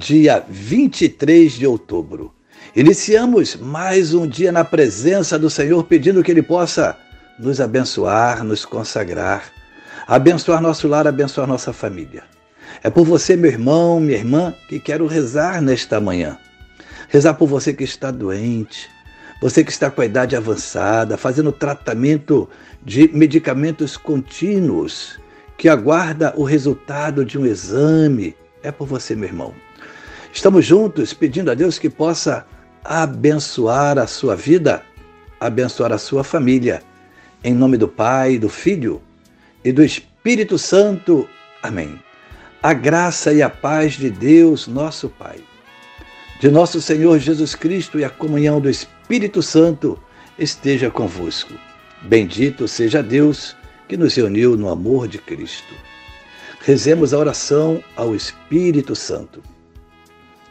dia 23 de outubro. Iniciamos mais um dia na presença do Senhor, pedindo que Ele possa nos abençoar, nos consagrar, abençoar nosso lar, abençoar nossa família. É por você, meu irmão, minha irmã, que quero rezar nesta manhã. Rezar por você que está doente, você que está com a idade avançada, fazendo tratamento de medicamentos contínuos, que aguarda o resultado de um exame. É por você, meu irmão. Estamos juntos pedindo a Deus que possa abençoar a sua vida, abençoar a sua família. Em nome do Pai, do Filho e do Espírito Santo. Amém. A graça e a paz de Deus, nosso Pai, de nosso Senhor Jesus Cristo e a comunhão do Espírito Santo esteja convosco. Bendito seja Deus que nos reuniu no amor de Cristo. Rezemos a oração ao Espírito Santo.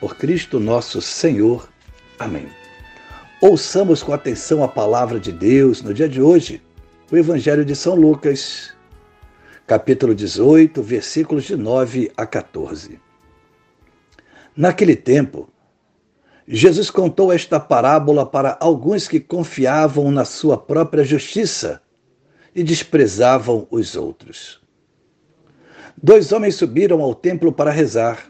por Cristo nosso Senhor. Amém. Ouçamos com atenção a palavra de Deus no dia de hoje, o Evangelho de São Lucas, capítulo 18, versículos de 9 a 14. Naquele tempo, Jesus contou esta parábola para alguns que confiavam na sua própria justiça e desprezavam os outros. Dois homens subiram ao templo para rezar.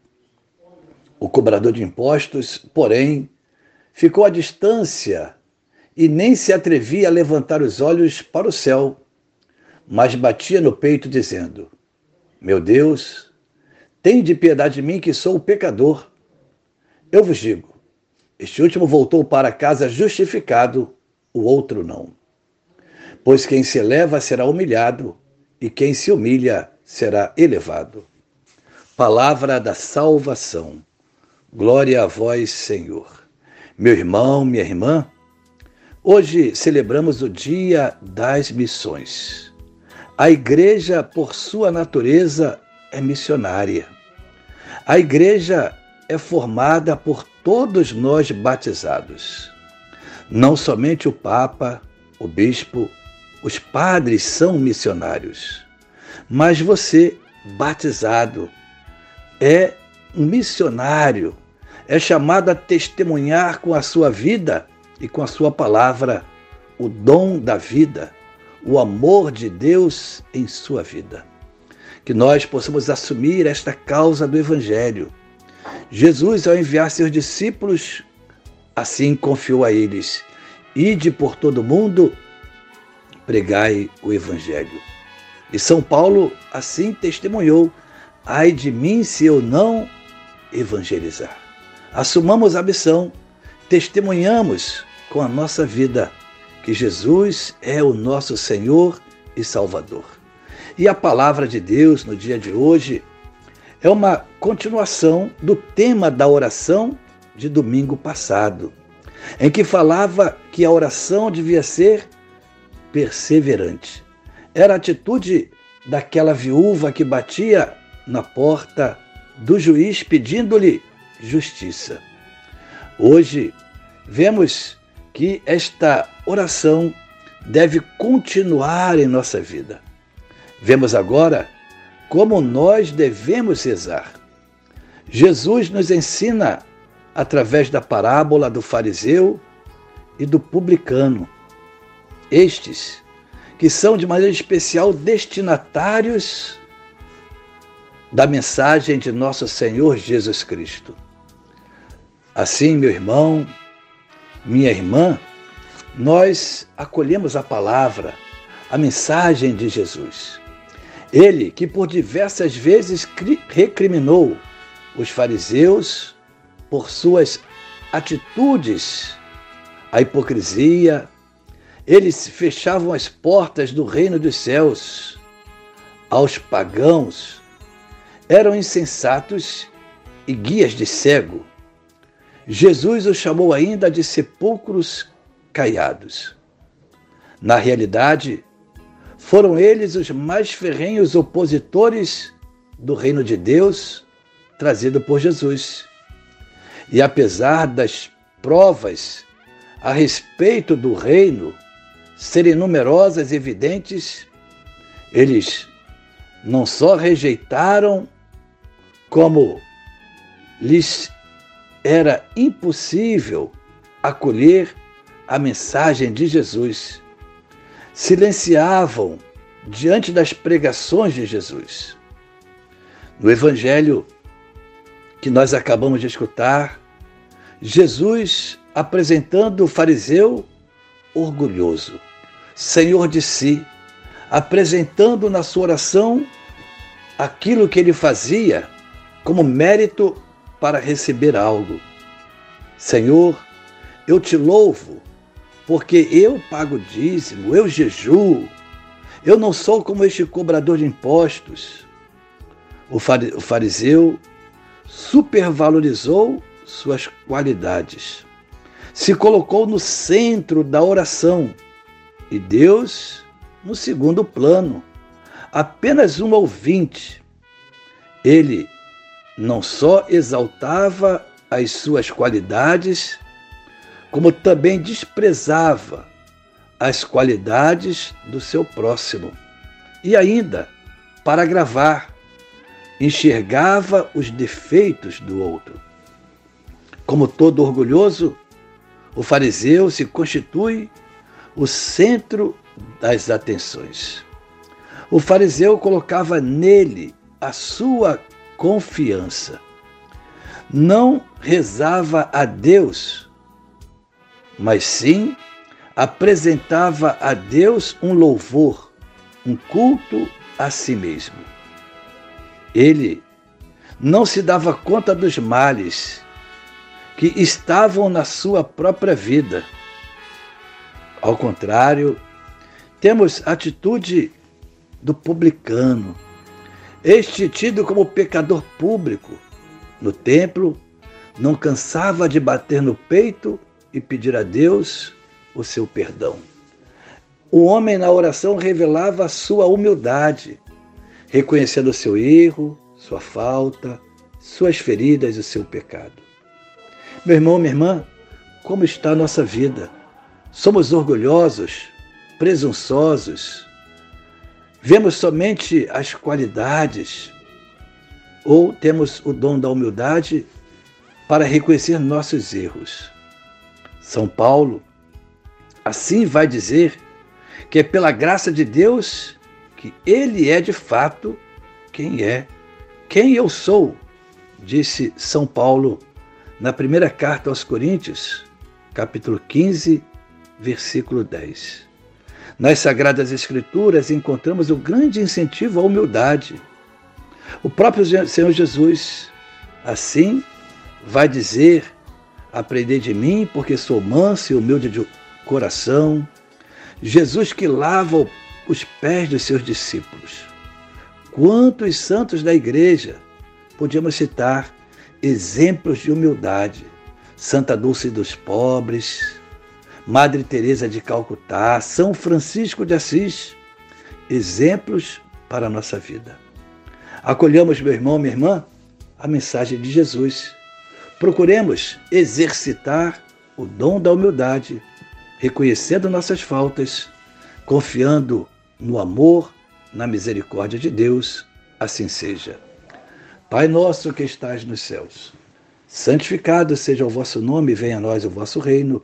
O cobrador de impostos, porém, ficou à distância e nem se atrevia a levantar os olhos para o céu, mas batia no peito, dizendo: Meu Deus, tem de piedade de mim que sou pecador. Eu vos digo: este último voltou para casa justificado, o outro não. Pois quem se eleva será humilhado, e quem se humilha será elevado. Palavra da salvação. Glória a vós, Senhor. Meu irmão, minha irmã, hoje celebramos o Dia das Missões. A igreja, por sua natureza, é missionária. A igreja é formada por todos nós batizados. Não somente o Papa, o Bispo, os padres são missionários, mas você, batizado, é um missionário é chamado a testemunhar com a sua vida e com a sua palavra o dom da vida, o amor de Deus em sua vida. Que nós possamos assumir esta causa do Evangelho. Jesus, ao enviar seus discípulos, assim confiou a eles: Ide por todo o mundo, pregai o Evangelho. E São Paulo assim testemunhou: Ai de mim se eu não evangelizar. Assumamos a missão, testemunhamos com a nossa vida que Jesus é o nosso Senhor e Salvador. E a palavra de Deus no dia de hoje é uma continuação do tema da oração de domingo passado, em que falava que a oração devia ser perseverante. Era a atitude daquela viúva que batia na porta do juiz pedindo-lhe justiça. Hoje, vemos que esta oração deve continuar em nossa vida. Vemos agora como nós devemos rezar. Jesus nos ensina através da parábola do fariseu e do publicano. Estes, que são de maneira especial destinatários da mensagem de nosso Senhor Jesus Cristo. Assim, meu irmão, minha irmã, nós acolhemos a palavra, a mensagem de Jesus. Ele que por diversas vezes recriminou os fariseus por suas atitudes, a hipocrisia, eles fechavam as portas do reino dos céus aos pagãos, eram insensatos e guias de cego. Jesus os chamou ainda de sepulcros caiados. Na realidade, foram eles os mais ferrenhos opositores do reino de Deus trazido por Jesus. E apesar das provas a respeito do reino serem numerosas e evidentes, eles não só rejeitaram, como lhes era impossível acolher a mensagem de Jesus silenciavam diante das pregações de Jesus. No Evangelho que nós acabamos de escutar, Jesus apresentando o fariseu orgulhoso, senhor de si, apresentando na sua oração aquilo que ele fazia como mérito para receber algo. Senhor, eu te louvo porque eu pago dízimo, eu jejuo, eu não sou como este cobrador de impostos. O fariseu supervalorizou suas qualidades, se colocou no centro da oração e Deus no segundo plano, apenas um ouvinte. Ele não só exaltava as suas qualidades, como também desprezava as qualidades do seu próximo. E ainda, para agravar, enxergava os defeitos do outro. Como todo orgulhoso, o fariseu se constitui o centro das atenções. O fariseu colocava nele a sua confiança. Não rezava a Deus mas sim apresentava a Deus um louvor, um culto a si mesmo. Ele não se dava conta dos males que estavam na sua própria vida. Ao contrário, temos a atitude do publicano, este tido como pecador público. No templo, não cansava de bater no peito e pedir a Deus o seu perdão. O homem na oração revelava a sua humildade, reconhecendo o seu erro, sua falta, suas feridas e o seu pecado. Meu irmão, minha irmã, como está a nossa vida? Somos orgulhosos, presunçosos, vemos somente as qualidades ou temos o dom da humildade para reconhecer nossos erros. São Paulo assim vai dizer que é pela graça de Deus que ele é de fato quem é, quem eu sou, disse São Paulo na primeira carta aos Coríntios, capítulo 15, versículo 10. Nas Sagradas Escrituras encontramos o grande incentivo à humildade. O próprio Senhor Jesus, assim, vai dizer Aprendei de mim, porque sou manso e humilde de coração. Jesus que lava os pés dos seus discípulos. Quantos santos da igreja podíamos citar exemplos de humildade? Santa Dulce dos Pobres, Madre Teresa de Calcutá, São Francisco de Assis, exemplos para a nossa vida. Acolhamos, meu irmão, minha irmã, a mensagem de Jesus Procuremos exercitar o dom da humildade reconhecendo nossas faltas, confiando no amor, na misericórdia de Deus, assim seja. Pai nosso que estás nos céus, santificado seja o vosso nome, venha a nós o vosso reino.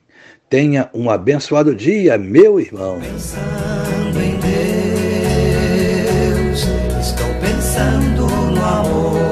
Tenha um abençoado dia, meu irmão. Pensando em Deus, estou pensando no amor,